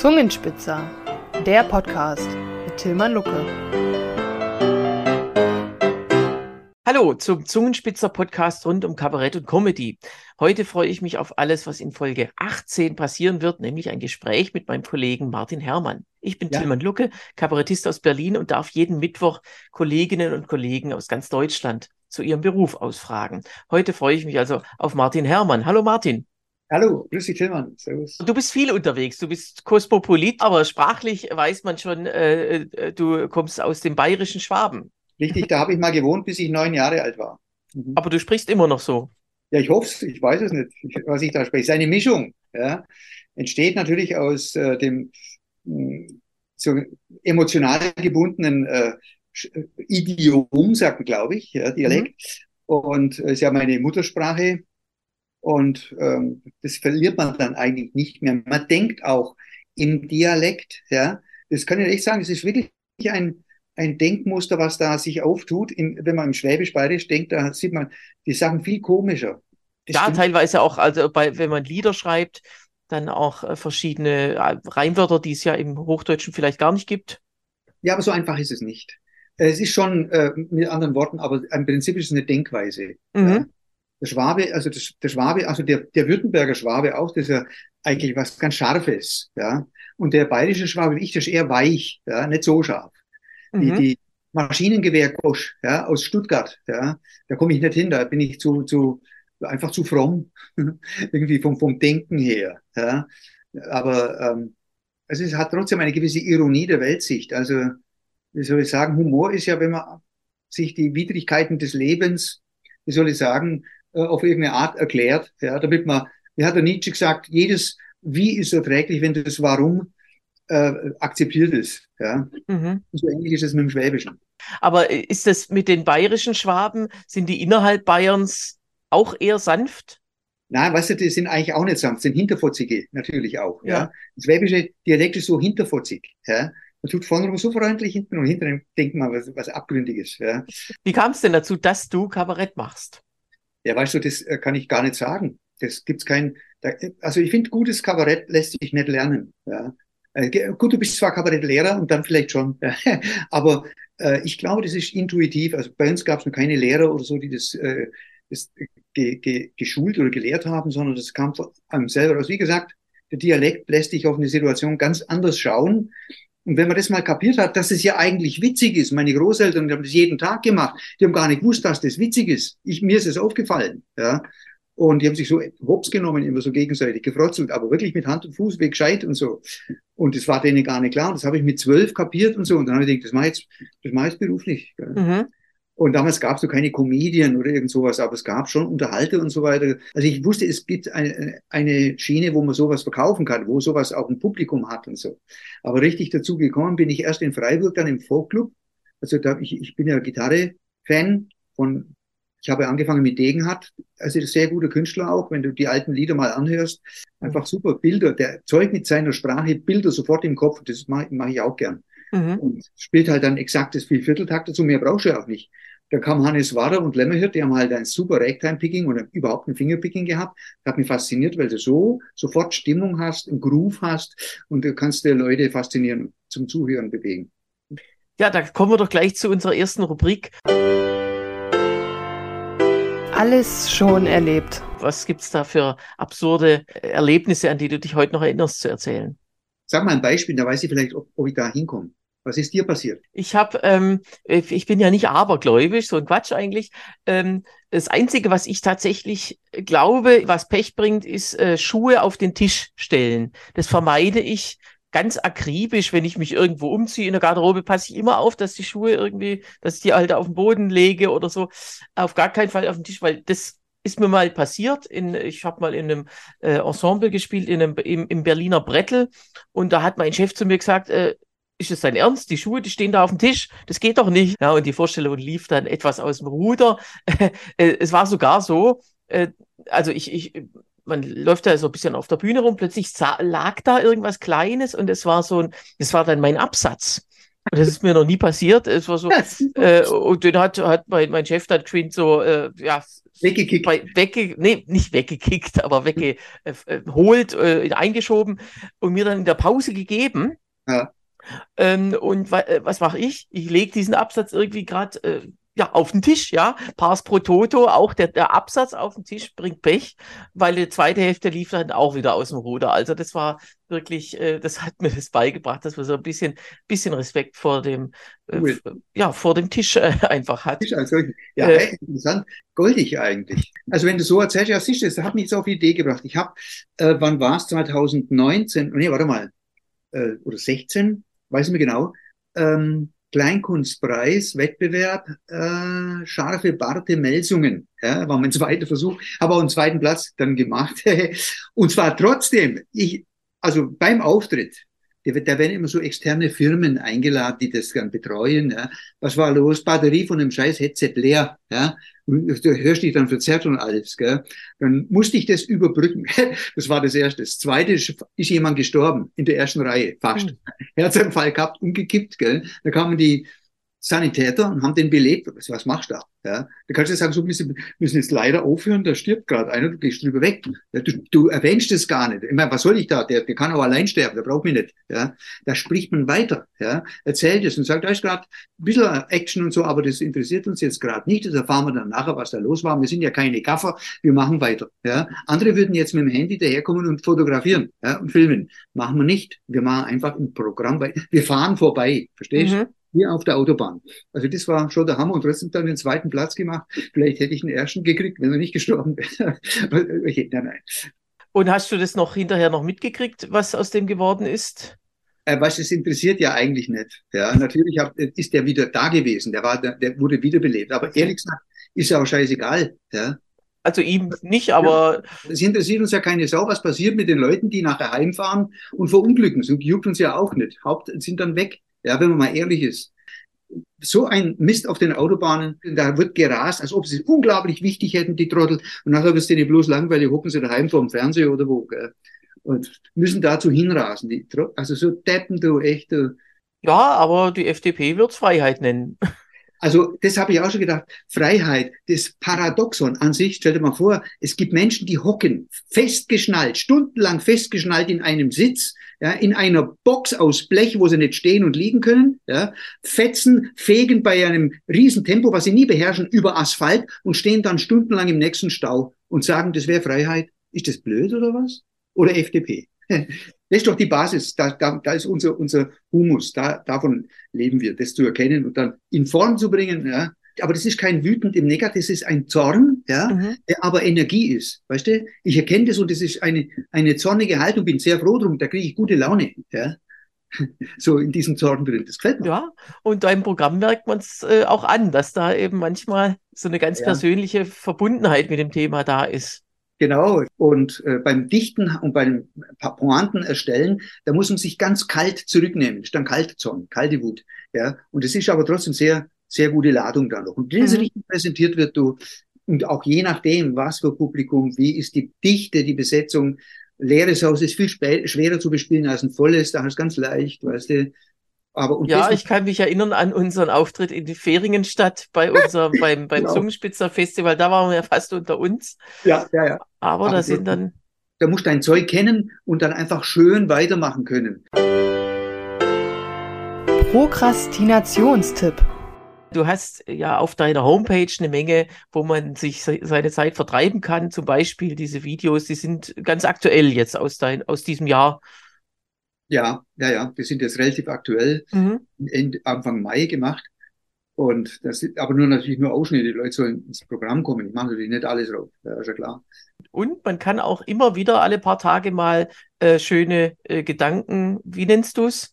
Zungenspitzer, der Podcast mit Tilman Lucke. Hallo zum Zungenspitzer Podcast rund um Kabarett und Comedy. Heute freue ich mich auf alles, was in Folge 18 passieren wird, nämlich ein Gespräch mit meinem Kollegen Martin Herrmann. Ich bin ja. Tilman Lucke, Kabarettist aus Berlin und darf jeden Mittwoch Kolleginnen und Kollegen aus ganz Deutschland zu ihrem Beruf ausfragen. Heute freue ich mich also auf Martin Herrmann. Hallo Martin. Hallo, grüß dich, Tillmann. Servus. Du bist viel unterwegs, du bist Kosmopolit, aber sprachlich weiß man schon, äh, äh, du kommst aus dem bayerischen Schwaben. Richtig, da habe ich mal gewohnt, bis ich neun Jahre alt war. Mhm. Aber du sprichst immer noch so. Ja, ich hoffe es, ich weiß es nicht, was ich da spreche. Es ist eine Mischung. Ja. Entsteht natürlich aus äh, dem mh, hm, so emotional gebundenen äh, Idiom, sagt man, glaube ich, ja, Dialekt. Mhm. Und es äh, ist ja meine Muttersprache und ähm, das verliert man dann eigentlich nicht mehr. Man denkt auch im Dialekt, ja. Das kann ich echt sagen, es ist wirklich ein, ein Denkmuster, was da sich auftut. In, wenn man im Schwäbisch-Bayerisch denkt, da sieht man die Sachen viel komischer. Das ja, stimmt. teilweise auch, also bei, wenn man Lieder schreibt, dann auch äh, verschiedene äh, Reimwörter, die es ja im Hochdeutschen vielleicht gar nicht gibt. Ja, aber so einfach ist es nicht. Es ist schon äh, mit anderen Worten, aber im Prinzip ist es eine Denkweise. Mhm. Ja der Schwabe, also das, der Schwabe, also der, der Württemberger Schwabe auch, das ist ja eigentlich was ganz Scharfes, ja. Und der bayerische Schwabe, wie ich, das ist eher weich, ja, nicht so scharf. Mhm. Die, die Maschinengewehr Kosch, ja, aus Stuttgart, ja, da komme ich nicht hin, da bin ich zu, zu, einfach zu fromm, irgendwie vom, vom Denken her, ja. Aber, ähm, also es hat trotzdem eine gewisse Ironie der Weltsicht. Also, wie soll ich sagen, Humor ist ja, wenn man sich die Widrigkeiten des Lebens, wie soll ich sagen, äh, auf irgendeine Art erklärt, ja, damit man, wie hat der Nietzsche gesagt, jedes Wie ist erträglich, wenn das Warum äh, akzeptiert ist. Ja. Mhm. so ähnlich ist es mit dem Schwäbischen. Aber ist das mit den bayerischen Schwaben, sind die innerhalb Bayerns auch eher sanft? Nein, weißt du, die sind eigentlich auch nicht sanft, sind hinterfotzige natürlich auch. Ja. ja. Das schwäbische Dialekt ist so hinterfotzig. Ja. Man tut vorne so freundlich, hinten und hinten denkt man was, was Abgründiges. Ja. Wie kam es denn dazu, dass du Kabarett machst? Ja, weißt du, das äh, kann ich gar nicht sagen. Das gibt's kein, also ich finde, gutes Kabarett lässt sich nicht lernen. Ja. Äh, gut, du bist zwar Kabarettlehrer und dann vielleicht schon, aber äh, ich glaube, das ist intuitiv. Also bei uns gab es noch keine Lehrer oder so, die das, äh, das ge, ge, geschult oder gelehrt haben, sondern das kam von einem selber aus. Wie gesagt, der Dialekt lässt dich auf eine Situation ganz anders schauen. Und wenn man das mal kapiert hat, dass es ja eigentlich witzig ist, meine Großeltern die haben das jeden Tag gemacht, die haben gar nicht gewusst, dass das witzig ist. Ich, mir ist es aufgefallen, ja. Und die haben sich so hops genommen, immer so gegenseitig gefrotzelt, aber wirklich mit Hand und Fuß weg gescheit und so. Und das war denen gar nicht klar. Das habe ich mit zwölf kapiert und so. Und dann habe ich gedacht, das mache ich jetzt, das mache ich jetzt beruflich. Mhm. Und damals gab es so keine Comedien oder irgend sowas, aber es gab schon Unterhalte und so weiter. Also ich wusste, es gibt eine, eine Schiene, wo man sowas verkaufen kann, wo sowas auch ein Publikum hat und so. Aber richtig dazu gekommen bin ich erst in Freiburg, dann im Folkclub. Also da, ich, ich bin ja Gitarre-Fan von, ich habe angefangen mit Degenhardt, also sehr guter Künstler auch, wenn du die alten Lieder mal anhörst. Einfach super Bilder, der zeugt mit seiner Sprache Bilder sofort im Kopf, das mache mach ich auch gern. Mhm. Und spielt halt dann exaktes Viervierteltakt dazu, mehr brauchst du ja auch nicht. Da kam Hannes Wader und Lemmerhirt, die haben halt ein super Ragtime-Picking oder überhaupt ein Fingerpicking gehabt. Das hat mich fasziniert, weil du so sofort Stimmung hast, einen Groove hast und du kannst dir Leute faszinieren, zum Zuhören bewegen. Ja, da kommen wir doch gleich zu unserer ersten Rubrik. Alles schon erlebt. Was gibt's da für absurde Erlebnisse, an die du dich heute noch erinnerst, zu erzählen? Sag mal ein Beispiel, da weiß ich vielleicht, ob, ob ich da hinkomme. Was ist dir passiert? Ich habe, ähm, ich bin ja nicht abergläubisch, so ein Quatsch eigentlich. Ähm, das Einzige, was ich tatsächlich glaube, was Pech bringt, ist äh, Schuhe auf den Tisch stellen. Das vermeide ich ganz akribisch, wenn ich mich irgendwo umziehe in der Garderobe, passe ich immer auf, dass die Schuhe irgendwie, dass ich die halt auf den Boden lege oder so. Auf gar keinen Fall auf den Tisch, weil das ist mir mal passiert. In, ich habe mal in einem äh, Ensemble gespielt, in einem, im, im Berliner Brettel. Und da hat mein Chef zu mir gesagt, äh, ist es dein Ernst? Die Schuhe, die stehen da auf dem Tisch. Das geht doch nicht. Ja, und die Vorstellung lief dann etwas aus dem Ruder. Äh, es war sogar so, äh, also ich, ich, man läuft da so ein bisschen auf der Bühne rum, plötzlich lag da irgendwas Kleines und es war so ein, das war dann mein Absatz. Und das ist mir noch nie passiert. Es war so, äh, und den hat, hat mein, mein Chef dann geschwind so, äh, ja, Weggekickt. bei, wegge, nee, nicht weggekickt, aber weggeholt, äh, eingeschoben und mir dann in der Pause gegeben. Ja. Ähm, und wa äh, was mache ich? Ich lege diesen Absatz irgendwie gerade äh, ja, auf den Tisch, ja. Pars pro Toto, auch der, der Absatz auf den Tisch bringt Pech, weil die zweite Hälfte lief dann auch wieder aus dem Ruder. Also das war wirklich, äh, das hat mir das beigebracht, dass man so ein bisschen, bisschen Respekt vor dem, äh, Cool. ja, vor dem Tisch äh, einfach hat. Tisch als solchen. Ja, Äh. interessant. Goldig eigentlich. Also wenn du so erzählst, ja, siehst du, das hat mich jetzt auf die Idee gebracht. Ich habe, äh, wann war es? 2019, nee, warte mal, äh, oder 16, weiß nicht mehr genau, ähm, Kleinkunstpreis, Wettbewerb, äh, scharfe Barte Melsungen. Ja, war mein zweiter Versuch, habe auch einen zweiten Platz dann gemacht. Und zwar trotzdem, ich, also beim Auftritt, da werden immer so externe Firmen eingeladen, die das dann betreuen. Ja. Was war los? Batterie von dem scheiß Headset leer. Ja. Und du hörst dich dann verzerrt und alles. Gell. Dann musste ich das überbrücken. Das war das Erste. Das Zweite ist, ist jemand gestorben in der ersten Reihe, fast. Hm. Herzanfall gehabt, umgekippt. Gell. Da kamen die Sanitäter und haben den belebt. Was, was machst du da? Ja, da kannst du sagen, so müssen, müssen jetzt leider aufhören, da stirbt gerade einer, du gehst drüber weg. Ja, du, du erwähnst es gar nicht. Ich meine, was soll ich da? Der, der kann auch allein sterben, der braucht mich nicht. Ja, da spricht man weiter. Ja, erzählt es und sagt, da ist gerade ein bisschen Action und so, aber das interessiert uns jetzt gerade nicht. Das erfahren wir dann nachher, was da los war. Wir sind ja keine Gaffer, wir machen weiter. Ja, andere würden jetzt mit dem Handy daherkommen und fotografieren ja, und filmen. Machen wir nicht. Wir machen einfach ein Programm, wir fahren vorbei. Verstehst du? Mhm. Hier auf der Autobahn. Also das war schon der Hammer und trotzdem dann den zweiten Platz gemacht. Vielleicht hätte ich den ersten gekriegt, wenn er nicht gestorben wäre. Okay, nein, nein. Und hast du das noch hinterher noch mitgekriegt, was aus dem geworden ist? Äh, was es interessiert ja eigentlich nicht. Ja, natürlich hab, ist der wieder da gewesen. Der war, der, der wurde wiederbelebt. Aber ehrlich gesagt, ist ja auch scheißegal. Ja, Also ihm nicht, aber es interessiert uns ja keine Sau, was passiert mit den Leuten, die nachher heimfahren und verunglücken. So juckt uns ja auch nicht. Haupt sind dann weg. Ja, wenn man mal ehrlich ist. So ein Mist auf den Autobahnen, da wird gerast, als ob sie es unglaublich wichtig hätten, die Trottel. Und nachher wirst du denen bloß langweilig, hocken sie daheim vor dem Fernseher oder wo, gell? Und müssen dazu hinrasen. Die, Tro- also so Deppen, du, echt, du. ja, aber die FDP wird's Freiheit nennen. Also das habe ich auch schon gedacht. Freiheit, das Paradoxon an sich, stell dir mal vor, es gibt Menschen, die hocken festgeschnallt, stundenlang festgeschnallt in einem Sitz, ja, in einer Box aus Blech, wo sie nicht stehen und liegen können, ja, fetzen, fegen bei einem riesen Tempo, was sie nie beherrschen, über Asphalt und stehen dann stundenlang im nächsten Stau und sagen, das wäre Freiheit. Ist das blöd oder was? Oder FDP? Das ist doch die Basis, da, da, da ist unser, unser Humus, da, davon leben wir, das zu erkennen und dann in Form zu bringen. Ja. Aber das ist kein wütend im Negativ, das ist ein Zorn, ja, Mhm. der aber Energie ist. Weißt du? Ich erkenne das und das ist eine, eine zornige Haltung, bin sehr froh drum, da kriege ich gute Laune. Ja. So in diesem Zorn drin. Das gefällt mir. Ja, und deinem Programm merkt man es äh, auch an, dass da eben manchmal so eine ganz Ja. persönliche Verbundenheit mit dem Thema da ist. Genau. Und äh, beim Dichten und beim Pointen erstellen, da muss man sich ganz kalt zurücknehmen. Das ist dann kalte Zorn, kalte Wut. Ja. Und es ist aber trotzdem sehr, sehr gute Ladung da noch. Und wenn es Mhm. richtig präsentiert wird, du, und auch je nachdem, was für Publikum, wie ist die Dichte, die Besetzung, leeres Haus ist viel schwerer zu bespielen als ein volles, da ist ganz leicht, weißt du. Aber und Ja, ich kann mich erinnern an unseren Auftritt in die Ferienstadt bei unserem, beim, beim Genau. Zungenspitzer Festival. Da waren wir ja fast unter uns. ja, ja, ja. Aber Aber da sind dann, Da musst du dein Zeug kennen und dann einfach schön weitermachen können. Prokrastinationstipp. du hast ja auf deiner Homepage eine Menge, wo man sich se seine Zeit vertreiben kann. Zum Beispiel diese Videos, die sind ganz aktuell jetzt aus dein, aus diesem Jahr. Ja, ja, ja, die sind jetzt relativ aktuell. Mhm. Ende, Anfang Mai gemacht. Und das sind aber nur natürlich nur Ausschnitte. Die Leute sollen ins Programm kommen. Ich mache natürlich nicht alles drauf. Ja, ist ja klar. Und man kann auch immer wieder alle paar Tage mal äh, schöne äh, Gedanken, wie nennst du es?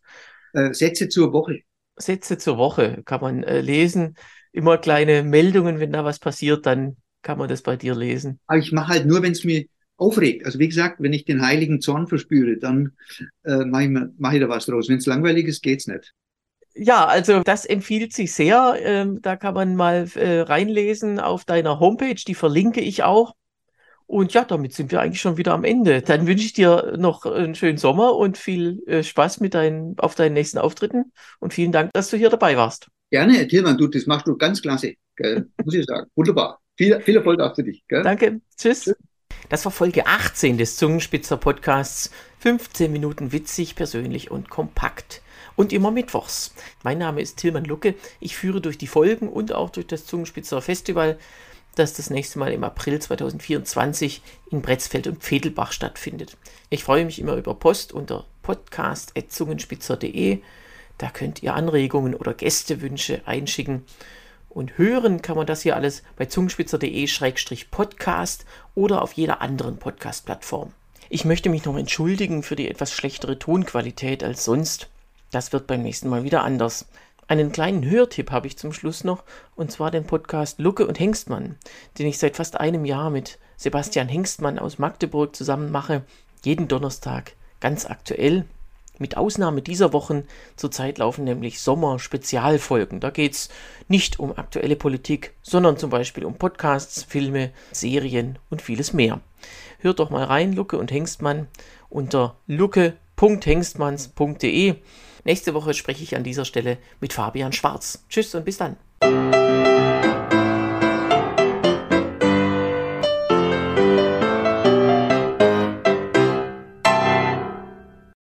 Äh, Sätze zur Woche. Sätze zur Woche kann man äh, lesen. Immer kleine Meldungen, wenn da was passiert, dann kann man das bei dir lesen. Aber ich mache halt nur, wenn es mir aufregt. Also wie gesagt, wenn ich den heiligen Zorn verspüre, dann äh, mache ich, mach ich da was draus. Wenn es langweilig ist, geht's nicht. Ja, also das empfiehlt sich sehr. Ähm, da kann man mal äh, reinlesen auf deiner Homepage, die verlinke ich auch. Und ja, damit sind wir eigentlich schon wieder am Ende. Dann wünsche ich dir noch einen schönen Sommer und viel äh, Spaß mit deinen, auf deinen nächsten Auftritten. Und vielen Dank, dass du hier dabei warst. Gerne, Tilman, du, das machst du ganz klasse, gell? muss ich sagen. Wunderbar. Viel, viel Erfolg auch für dich. Gell? Danke. Tschüss. Tschüss. Das war Folge 18 des Zungenspitzer Podcasts. 15 Minuten witzig, persönlich und kompakt. Und immer mittwochs. Mein Name ist Tilman Lucke. Ich führe durch die Folgen und auch durch das Zungenspitzer Festival, das das nächste Mal im April 2024 in Bretzfeld und Pfedelbach stattfindet. Ich freue mich immer über Post unter podcast.zungenspitzer.de. Da könnt ihr Anregungen oder Gästewünsche einschicken. Und hören kann man das hier alles bei zungenspitzer.de-podcast oder auf jeder anderen Podcast-Plattform. Ich möchte mich noch entschuldigen für die etwas schlechtere Tonqualität als sonst. Das wird beim nächsten Mal wieder anders. Einen kleinen Hörtipp habe ich zum Schluss noch, und zwar den Podcast Lucke und Hengstmann, den ich seit fast einem Jahr mit Sebastian Hengstmann aus Magdeburg zusammen mache. Jeden Donnerstag ganz aktuell mit Ausnahme dieser Wochen zurzeit laufen nämlich Sommer-Spezialfolgen. Da geht es nicht um aktuelle Politik, sondern zum Beispiel um Podcasts, Filme, Serien und vieles mehr. Hört doch mal rein, Lucke und Hengstmann unter lucke.hengstmanns.de. Nächste Woche spreche ich an dieser Stelle mit Fabian Schwarz. Tschüss und bis dann.